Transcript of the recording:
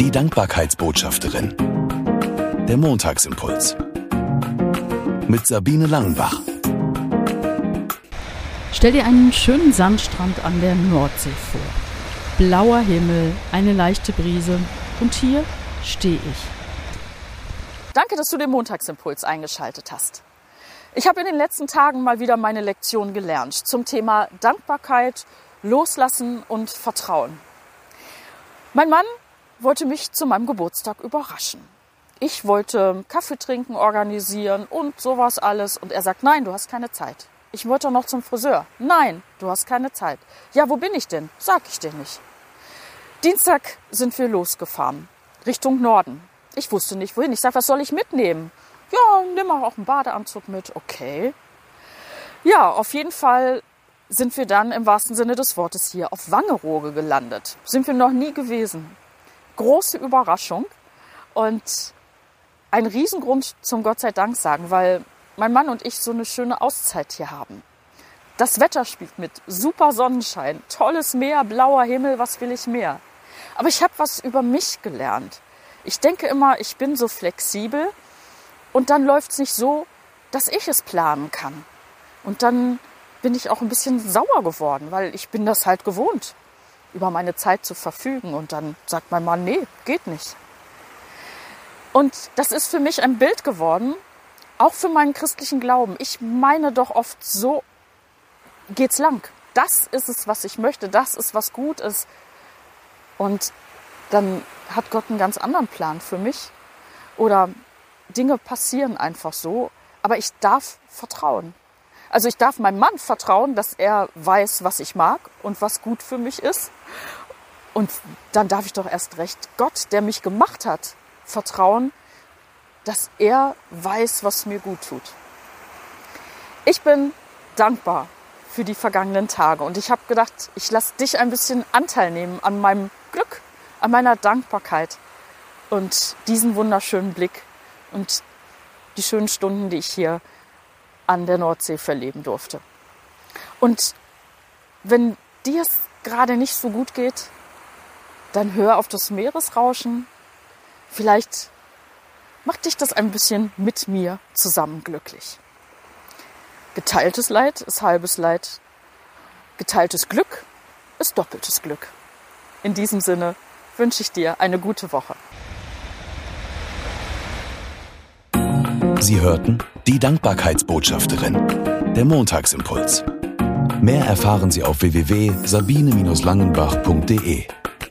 Die Dankbarkeitsbotschafterin. Der Montagsimpuls. Mit Sabine Langenbach. Stell dir einen schönen Sandstrand an der Nordsee vor. Blauer Himmel, eine leichte Brise und hier stehe ich. Danke, dass du den Montagsimpuls eingeschaltet hast. Ich habe in den letzten Tagen mal wieder meine Lektion gelernt zum Thema Dankbarkeit, Loslassen und Vertrauen. Mein Mann wollte mich zu meinem Geburtstag überraschen. Ich wollte Kaffee trinken organisieren und sowas alles. Und er sagt, nein, du hast keine Zeit. Ich wollte noch zum Friseur. Nein, du hast keine Zeit. Ja, wo bin ich denn? Sag ich dir nicht. Dienstag sind wir losgefahren. Richtung Norden. Ich wusste nicht wohin. Ich sag, was soll ich mitnehmen? Ja, nimm auch einen Badeanzug mit. Okay. Ja, auf jeden Fall sind wir dann im wahrsten Sinne des Wortes hier auf Wangerooge gelandet. Sind wir noch nie gewesen große Überraschung und ein Riesengrund zum Gott sei Dank sagen, weil mein Mann und ich so eine schöne Auszeit hier haben. Das Wetter spielt mit, super Sonnenschein, tolles Meer, blauer Himmel, was will ich mehr? Aber ich habe was über mich gelernt. Ich denke immer, ich bin so flexibel und dann läuft es nicht so, dass ich es planen kann. Und dann bin ich auch ein bisschen sauer geworden, weil ich bin das halt gewohnt über meine Zeit zu verfügen. Und dann sagt mein Mann, nee, geht nicht. Und das ist für mich ein Bild geworden, auch für meinen christlichen Glauben. Ich meine doch oft, so geht's lang. Das ist es, was ich möchte. Das ist, was gut ist. Und dann hat Gott einen ganz anderen Plan für mich. Oder Dinge passieren einfach so. Aber ich darf vertrauen. Also ich darf meinem Mann vertrauen, dass er weiß, was ich mag und was gut für mich ist. Und dann darf ich doch erst recht Gott, der mich gemacht hat, vertrauen, dass er weiß, was mir gut tut. Ich bin dankbar für die vergangenen Tage und ich habe gedacht, ich lasse dich ein bisschen Anteil nehmen an meinem Glück, an meiner Dankbarkeit und diesen wunderschönen Blick und die schönen Stunden, die ich hier an der Nordsee verleben durfte. Und wenn dir es gerade nicht so gut geht, dann hör auf das Meeresrauschen. Vielleicht macht dich das ein bisschen mit mir zusammen glücklich. Geteiltes Leid ist halbes Leid. Geteiltes Glück ist doppeltes Glück. In diesem Sinne wünsche ich dir eine gute Woche. Sie hörten die Dankbarkeitsbotschafterin, der Montagsimpuls. Mehr erfahren Sie auf www.sabine-langenbach.de.